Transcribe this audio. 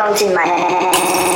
让进麦。